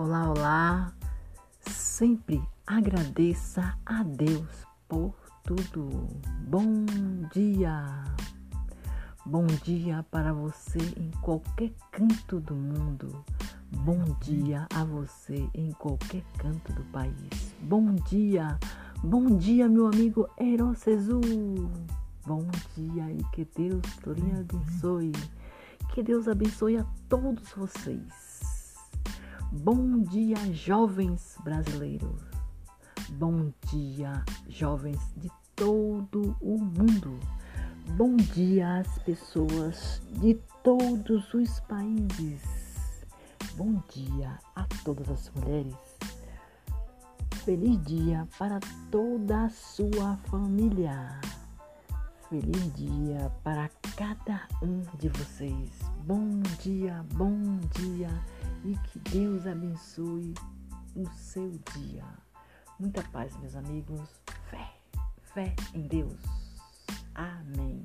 Olá, olá. Sempre agradeça a Deus por tudo. Bom dia. Bom dia para você em qualquer canto do mundo. Bom dia a você em qualquer canto do país. Bom dia. Bom dia, meu amigo Erocezu. Bom dia e que Deus lhe abençoe. Que Deus abençoe a todos vocês. Bom dia, jovens brasileiros. Bom dia, jovens de todo o mundo. Bom dia às pessoas de todos os países. Bom dia a todas as mulheres. Feliz dia para toda a sua família. Feliz dia para cada um de vocês. Bom dia, bom dia e que Deus abençoe o seu dia. Muita paz, meus amigos. Fé, fé em Deus. Amém.